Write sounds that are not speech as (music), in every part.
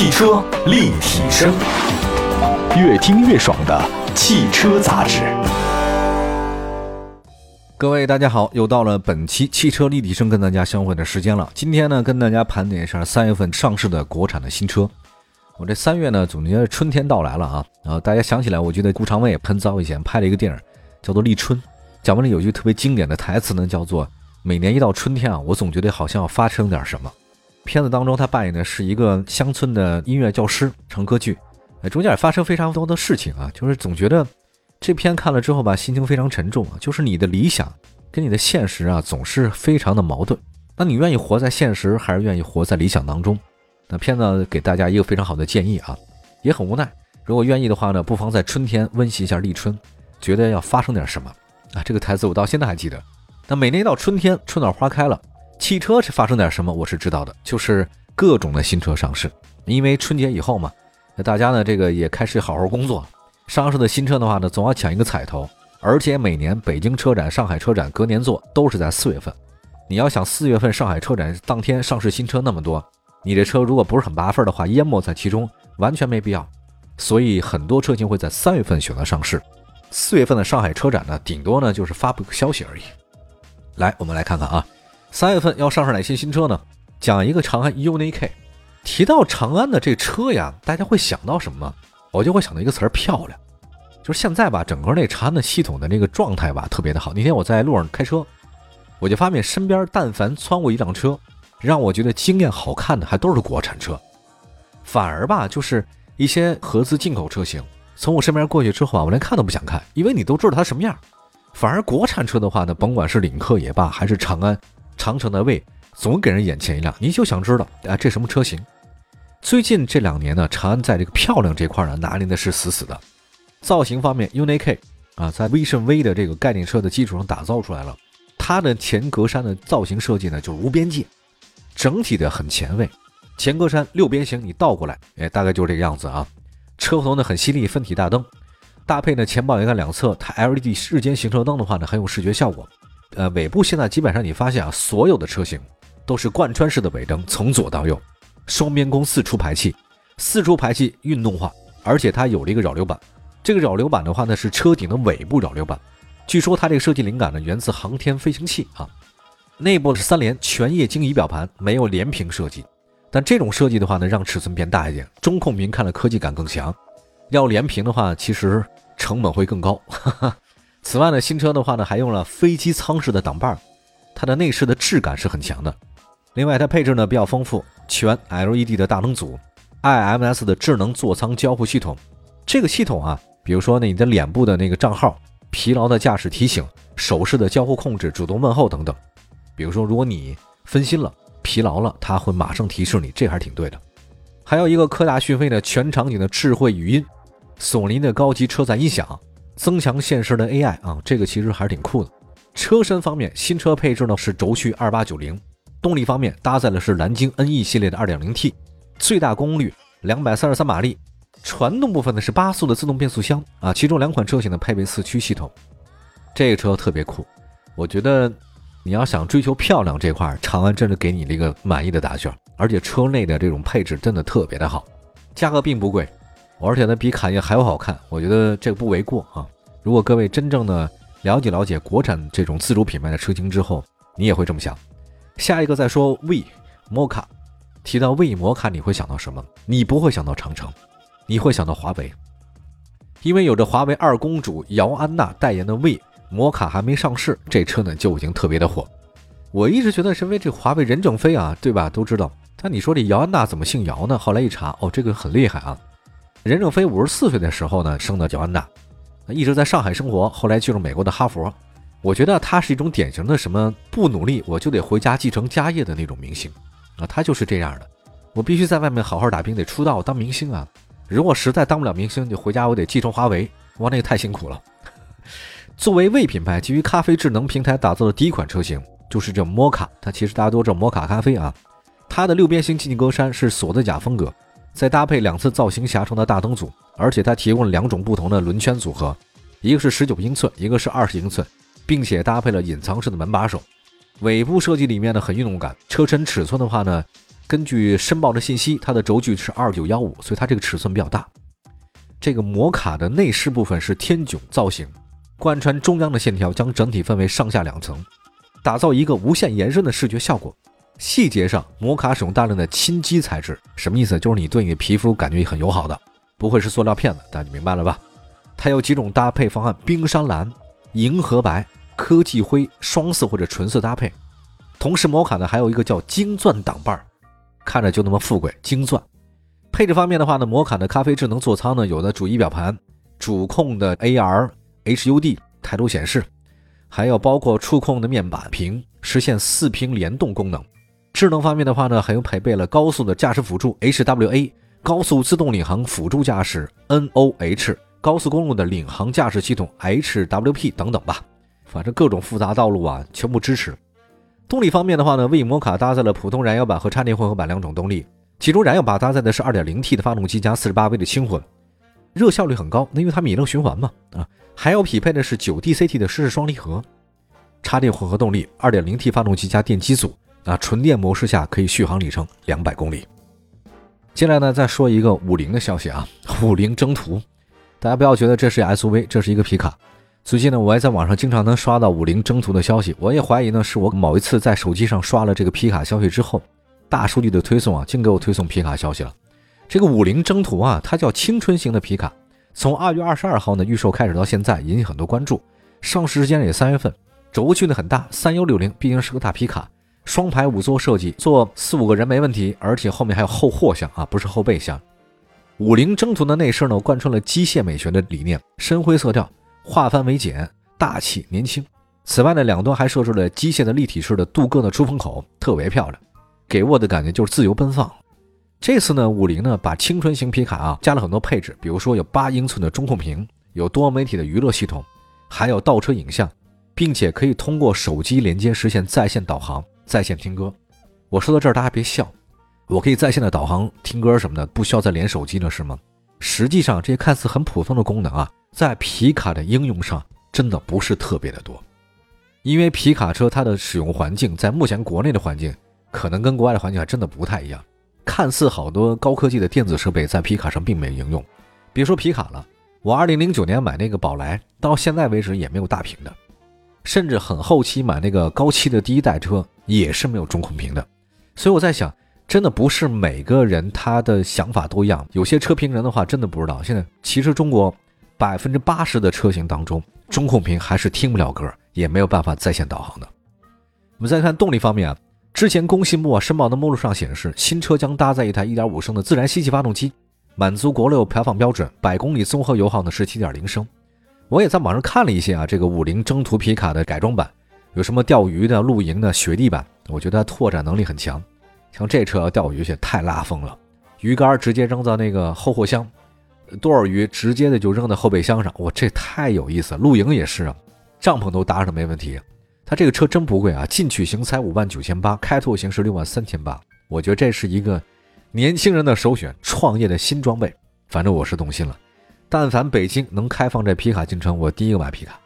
汽车立体声，越听越爽的汽车杂志。各位大家好，又到了本期汽车立体声跟大家相会的时间了。今天呢，跟大家盘点一下三月份上市的国产的新车。我这三月呢，总觉得春天到来了啊。然后大家想起来，我记得顾长卫很早以前拍了一个电影，叫做《立春》，讲完了有句特别经典的台词呢，叫做“每年一到春天啊，我总觉得好像要发生点什么”。片子当中，他扮演的是一个乡村的音乐教师，成歌剧。哎，中间也发生非常多的事情啊，就是总觉得这片看了之后吧，心情非常沉重啊。就是你的理想跟你的现实啊，总是非常的矛盾。那你愿意活在现实，还是愿意活在理想当中？那片子给大家一个非常好的建议啊，也很无奈。如果愿意的话呢，不妨在春天温习一下立春，觉得要发生点什么啊。这个台词我到现在还记得。那每年一到春天，春暖花开了。汽车是发生点什么，我是知道的，就是各种的新车上市。因为春节以后嘛，大家呢这个也开始好好工作，上市的新车的话呢，总要抢一个彩头。而且每年北京车展、上海车展隔年做都是在四月份。你要想四月份上海车展当天上市新车那么多，你这车如果不是很拔份的话，淹没在其中完全没必要。所以很多车型会在三月份选择上市。四月份的上海车展呢，顶多呢就是发布个消息而已。来，我们来看看啊。三月份要上市哪些新车呢？讲一个长安 UNI-K。提到长安的这车呀，大家会想到什么？我就会想到一个词儿——漂亮。就是现在吧，整个那长安的系统的那个状态吧，特别的好。那天我在路上开车，我就发现身边但凡穿过一辆车，让我觉得惊艳好看的，还都是国产车。反而吧，就是一些合资进口车型，从我身边过去之后啊，我连看都不想看，因为你都知道它什么样。反而国产车的话呢，甭管是领克也罢，还是长安。长城的魏总给人眼前一亮，你就想知道啊，这什么车型？最近这两年呢，长安在这个漂亮这块呢拿捏的是死死的。造型方面，UNI-K 啊，在威胜 V 的这个概念车的基础上打造出来了。它的前格栅的造型设计呢，就是无边界，整体的很前卫。前格栅六边形，你倒过来，哎，大概就是这个样子啊。车头呢很犀利，分体大灯，搭配呢前保险杠两侧它 LED 日间行车灯的话呢，很有视觉效果。呃，尾部现在基本上你发现啊，所有的车型都是贯穿式的尾灯，从左到右，双边弓四出排气，四出排气运动化，而且它有了一个扰流板。这个扰流板的话呢，是车顶的尾部扰流板。据说它这个设计灵感呢，源自航天飞行器啊。内部是三联全液晶仪表盘，没有连屏设计，但这种设计的话呢，让尺寸变大一点，中控屏看了科技感更强。要连屏的话，其实成本会更高。哈哈。此外呢，新车的话呢，还用了飞机舱式的挡把儿，它的内饰的质感是很强的。另外，它配置呢比较丰富，全 LED 的大灯组，IMS 的智能座舱交互系统。这个系统啊，比如说呢，你的脸部的那个账号、疲劳的驾驶提醒、手势的交互控制、主动问候等等。比如说，如果你分心了、疲劳了，它会马上提示你，这还是挺对的。还有一个科大讯飞的全场景的智慧语音，索尼的高级车载音响。增强现实的 AI 啊，这个其实还是挺酷的。车身方面，新车配置呢是轴距二八九零，动力方面搭载的是蓝鲸 NE 系列的二点零 T，最大功率两百三十三马力。传动部分呢是八速的自动变速箱啊，其中两款车型呢配备四驱系统。这个车特别酷，我觉得你要想追求漂亮这块，长安真的给你了一个满意的答卷，而且车内的这种配置真的特别的好，价格并不贵。而且呢，比卡宴还要好看，我觉得这个不为过啊。如果各位真正的了解了解国产这种自主品牌的车型之后，你也会这么想。下一个再说魏摩卡，提到魏摩卡，你会想到什么？你不会想到长城，你会想到华为，因为有着华为二公主姚安娜代言的魏摩卡还没上市，这车呢就已经特别的火。我一直觉得，身为这华为任正非啊，对吧？都知道。但你说这姚安娜怎么姓姚呢？后来一查，哦，这个很厉害啊。任正非五十四岁的时候呢，生的姚安娜，一直在上海生活，后来进入美国的哈佛。我觉得他是一种典型的什么不努力我就得回家继承家业的那种明星啊，他就是这样的。我必须在外面好好打拼，得出道当明星啊。如果实在当不了明星，就回家我得继承华为。哇，那个太辛苦了。作为未品牌基于咖啡智能平台打造的第一款车型，就是这摩卡。它其实大家都知道摩卡咖啡啊，它的六边形进气格栅是锁子甲风格。再搭配两次造型狭长的大灯组，而且它提供了两种不同的轮圈组合，一个是十九英寸，一个是二十英寸，并且搭配了隐藏式的门把手。尾部设计里面呢很运动感，车身尺寸的话呢，根据申报的信息，它的轴距是二九幺五，所以它这个尺寸比较大。这个摩卡的内饰部分是天迥造型，贯穿中央的线条将整体分为上下两层，打造一个无限延伸的视觉效果。细节上，摩卡使用大量的亲肌材质，什么意思？就是你对你的皮肤感觉很友好的，不会是塑料片子，大家明白了吧？它有几种搭配方案：冰山蓝、银河白、科技灰、双色或者纯色搭配。同时，摩卡呢还有一个叫金钻挡把，看着就那么富贵，金钻。配置方面的话呢，摩卡的咖啡智能座舱呢有的主仪表盘、主控的 AR HUD 抬头显示，还有包括触控的面板屏，实现四屏联动功能。智能方面的话呢，还有配备了高速的驾驶辅助 HWA、高速自动领航辅助驾驶 NOH、高速公路的领航驾驶系统 HWP 等等吧，反正各种复杂道路啊全部支持。动力方面的话呢，为摩卡搭载了普通燃油版和插电混合版两种动力，其中燃油版搭载的是 2.0T 的发动机加 48V 的轻混，热效率很高，那因为它米勒循环嘛啊，还要匹配的是 9DCT 的湿式双离合，插电混合动力 2.0T 发动机加电机组。啊，纯电模式下可以续航里程两百公里。接下来呢，再说一个五菱的消息啊，五菱征途，大家不要觉得这是 SUV，这是一个皮卡。最近呢，我也在网上经常能刷到五菱征途的消息，我也怀疑呢，是我某一次在手机上刷了这个皮卡消息之后，大数据的推送啊，竟给我推送皮卡消息了。这个五菱征途啊，它叫青春型的皮卡，从二月二十二号呢预售开始到现在，引起很多关注。上市时间也三月份，轴距呢很大，三幺六零，毕竟是个大皮卡。双排五座设计，坐四五个人没问题，而且后面还有后货箱啊，不是后备箱。五菱征途的内饰呢，贯穿了机械美学的理念，深灰色调，化繁为简，大气年轻。此外呢，两端还设置了机械的立体式的镀铬的出风口，特别漂亮，给我的感觉就是自由奔放。这次呢，五菱呢把青春型皮卡啊加了很多配置，比如说有八英寸的中控屏，有多媒体的娱乐系统，还有倒车影像，并且可以通过手机连接实现在线导航。在线听歌，我说到这儿，大家别笑，我可以在线的导航、听歌什么的，不需要再连手机了，是吗？实际上，这些看似很普通的功能啊，在皮卡的应用上真的不是特别的多，因为皮卡车它的使用环境，在目前国内的环境，可能跟国外的环境还真的不太一样。看似好多高科技的电子设备在皮卡上并没有应用，别说皮卡了，我二零零九年买那个宝来，到现在为止也没有大屏的。甚至很后期买那个高七的第一代车也是没有中控屏的，所以我在想，真的不是每个人他的想法都一样。有些车评人的话真的不知道，现在其实中国百分之八十的车型当中，中控屏还是听不了歌，也没有办法在线导航的。我们再看动力方面啊，之前工信部啊申报的目录上显示，新车将搭载一台1.5升的自然吸气发动机，满足国六排放标准，百公里综合油耗呢是7.0升。我也在网上看了一些啊，这个五菱征途皮卡的改装版，有什么钓鱼的、露营的、雪地版，我觉得拓展能力很强。像这车要钓鱼去太拉风了，鱼竿直接扔到那个后货箱，多少鱼直接的就扔到后备箱上，哇，这太有意思了。露营也是啊，帐篷都搭上没问题。它这个车真不贵啊，进取型才五万九千八，开拓型是六万三千八。我觉得这是一个年轻人的首选，创业的新装备。反正我是动心了。但凡北京能开放这皮卡进城，我第一个买皮卡。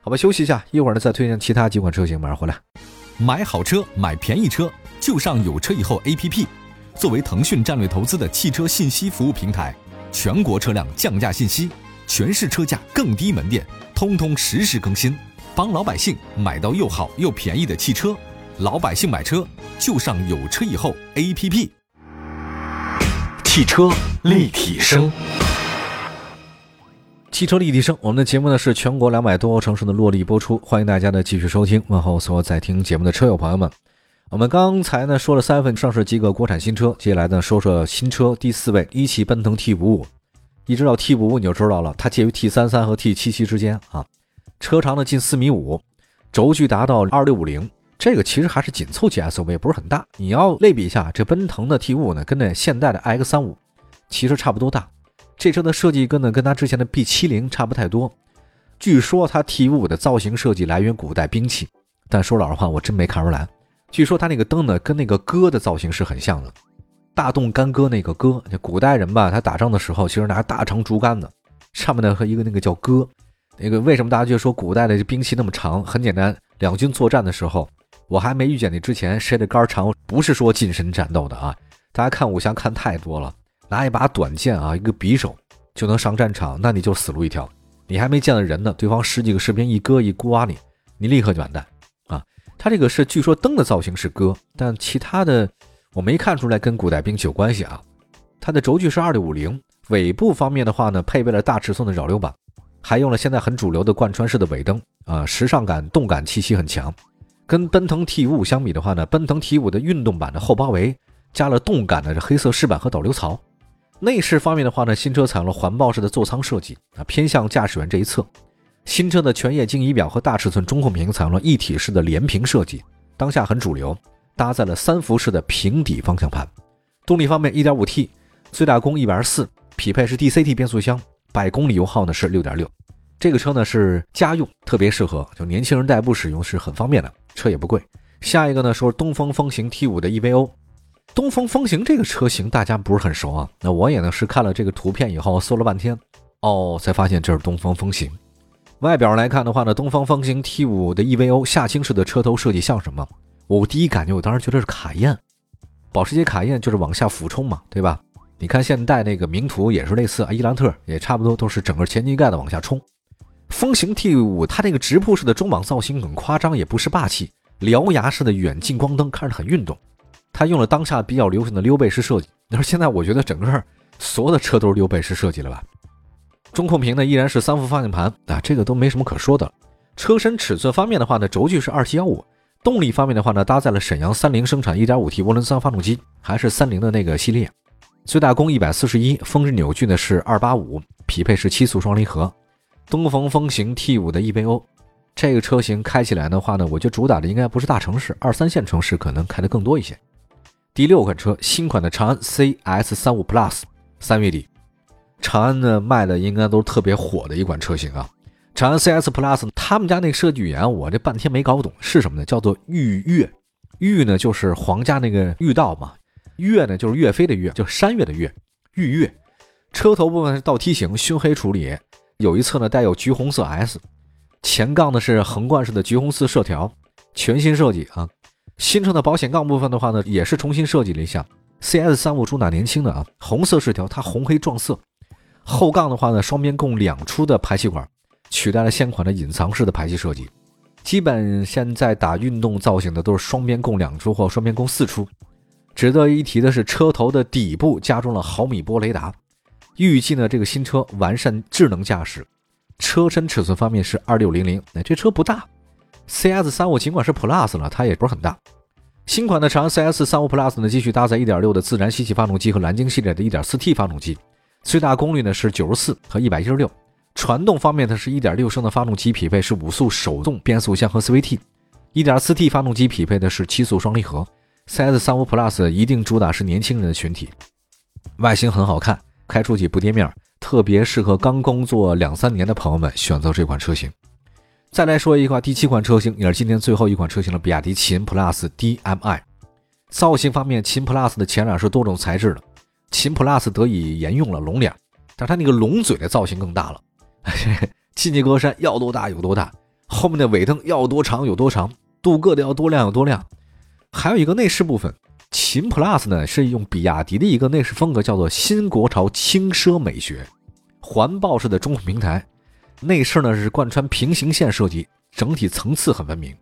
好吧，休息一下，一会儿呢再推荐其他几款车型，马上回来。买好车，买便宜车，就上有车以后 APP。作为腾讯战略投资的汽车信息服务平台，全国车辆降价信息，全市车价更低门店，通通实时更新，帮老百姓买到又好又便宜的汽车。老百姓买车就上有车以后 APP。汽车立体声。汽车立体声，我们的节目呢是全国两百多个城市的落地播出，欢迎大家的继续收听。问候所有在听节目的车友朋友们。我们刚才呢说了三月份上市几个国产新车，接下来呢说说新车第四位，一汽奔腾 T 五五。一知道 T 五五你就知道了，它介于 T 三三和 T 七七之间啊，车长呢近四米五，轴距达到二六五零，这个其实还是紧凑级 SUV，不是很大。你要类比一下，这奔腾的 T 五五呢，跟那现代的 X 三五其实差不多大。这车的设计跟呢跟它之前的 B 七零差不太多，据说它 T 五五的造型设计来源古代兵器，但说老实话我真没看出来。据说它那个灯呢跟那个戈的造型是很像的，大动干戈那个戈，古代人吧他打仗的时候其实拿大长竹竿子，上面呢和一个那个叫戈，那个为什么大家就说古代的兵器那么长？很简单，两军作战的时候，我还没遇见你之前，谁的杆长不是说近身战斗的啊？大家看武侠看太多了，拿一把短剑啊，一个匕首就能上战场，那你就死路一条。你还没见到人呢，对方十几个士兵一割一刮你，你立刻就完蛋啊！他这个是据说灯的造型是割，但其他的我没看出来跟古代兵器有关系啊。它的轴距是二六五零，尾部方面的话呢，配备了大尺寸的扰流板，还用了现在很主流的贯穿式的尾灯啊，时尚感、动感气息很强。跟奔腾 T 五相比的话呢，奔腾 T 五的运动版的后包围加了动感的黑色饰板和导流槽。内饰方面的话呢，新车采用了环抱式的座舱设计啊，偏向驾驶员这一侧。新车的全液晶仪表和大尺寸中控屏采用了一体式的连屏设计，当下很主流，搭载了三辐式的平底方向盘。动力方面，1.5T 最大功124，匹配是 DCT 变速箱，百公里油耗呢是6.6。这个车呢是家用，特别适合就年轻人代步使用是很方便的。车也不贵。下一个呢，说东风风行 T5 的 EVO。东风风行这个车型大家不是很熟啊。那我也呢是看了这个图片以后搜了半天，哦，才发现这是东风风行。外表来看的话呢，东风风行 T5 的 EVO 下倾式的车头设计像什么？我第一感觉，我当时觉得是卡宴。保时捷卡宴就是往下俯冲嘛，对吧？你看现代那个名图也是类似啊，伊兰特也差不多都是整个前机盖的往下冲。风行 T5 它那个直瀑式的中网造型很夸张，也不失霸气。獠牙式的远近光灯看着很运动。它用了当下比较流行的溜背式设计。你说现在我觉得整个所有的车都是溜背式设计了吧？中控屏呢依然是三副方向盘啊，这个都没什么可说的。车身尺寸方面的话呢，轴距是二七幺五。动力方面的话呢，搭载了沈阳三菱生产 1.5T 涡轮增压发动机，还是三菱的那个系列。最大功一百四十一，峰值扭矩呢是二八五，匹配是七速双离合。东风风行 T5 的 EVO，这个车型开起来的话呢，我觉得主打的应该不是大城市，二三线城市可能开的更多一些。第六款车，新款的长安 CS35 Plus，三月底，长安呢卖的应该都是特别火的一款车型啊。长安 CS Plus，他们家那个设计语言我这半天没搞懂是什么呢？叫做御岳，御呢就是皇家那个御道嘛，岳呢就是岳飞的岳，就山岳的岳，御岳。车头部分是倒梯形，熏黑处理。有一侧呢带有橘红色 S，前杠呢是横贯式的橘红色色条，全新设计啊。新车的保险杠部分的话呢也是重新设计了一下。CS 三五主打年轻的啊，红色饰条，它红黑撞色。后杠的话呢双边共两出的排气管，取代了现款的隐藏式的排气设计。基本现在打运动造型的都是双边共两出或双边共四出。值得一提的是车头的底部加装了毫米波雷达。预计呢，这个新车完善智能驾驶，车身尺寸方面是二六零零，哎，这车不大。CS 三五尽管是 Plus 了，它也不是很大。新款的长安 CS 三五 Plus 呢，继续搭载一点六的自然吸气发动机和蓝鲸系列的一点四 T 发动机，最大功率呢是九十四和一百一十六。传动方面，它是一点六升的发动机，匹配是五速手动变速箱和 CVT；一点四 T 发动机匹配的是七速双离合。CS 三五 Plus 一定主打是年轻人的群体，外形很好看。开出去不跌面，特别适合刚工作两三年的朋友们选择这款车型。再来说一款第七款车型，也是今天最后一款车型了，比亚迪秦 PLUS DM-i。造型方面，秦 PLUS 的前脸是多种材质的，秦 PLUS 得以沿用了龙脸，但它那个龙嘴的造型更大了。进 (laughs) 气格栅要多大有多大，后面的尾灯要多长有多长，镀铬的要多亮有多亮。还有一个内饰部分。秦 PLUS 呢是用比亚迪的一个内饰风格，叫做新国潮轻奢美学，环抱式的中控平台，内饰呢是贯穿平行线设计，整体层次很分明。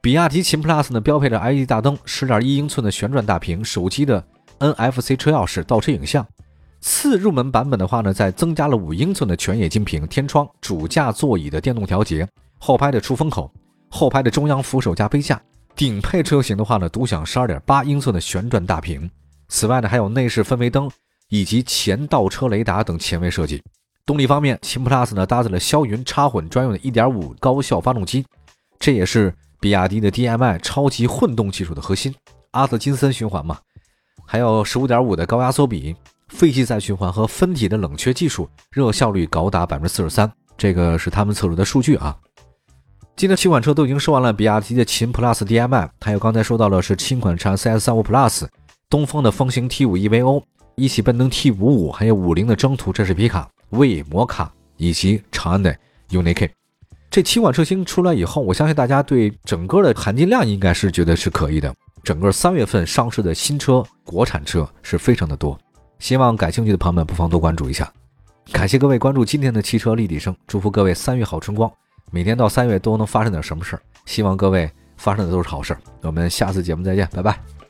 比亚迪秦 PLUS 呢标配着 LED 大灯，十点一英寸的旋转大屏，手机的 NFC 车钥匙、倒车影像。次入门版本的话呢，在增加了五英寸的全液晶屏、天窗、主驾座椅的电动调节、后排的出风口、后排的中央扶手加杯架。顶配车型的话呢，独享十二点八英寸的旋转大屏。此外呢，还有内饰氛围灯以及前倒车雷达等前卫设计。动力方面，秦 PLUS 呢搭载了霄云插混专用的1.5高效发动机，这也是比亚迪的 DM-i 超级混动技术的核心。阿特金森循环嘛，还有15.5的高压缩比、废气再循环和分体的冷却技术，热效率高达百分之四十三。这个是他们测出的数据啊。今天七款车都已经说完了，比亚迪的秦 PLUS DM-i，还有刚才说到了是新款长安 CS35 Plus，东风的风行 T5 EVO，一汽奔腾 T55，还有五菱的征途，这是皮卡、魏摩卡以及长安的 UNI-K。这七款车型出来以后，我相信大家对整个的含金量应该是觉得是可以的。整个三月份上市的新车，国产车是非常的多，希望感兴趣的朋友们不妨多关注一下。感谢各位关注今天的汽车立体声，祝福各位三月好春光，每天到三月都能发生点什么事儿，希望各位发生的都是好事儿。我们下次节目再见，拜拜。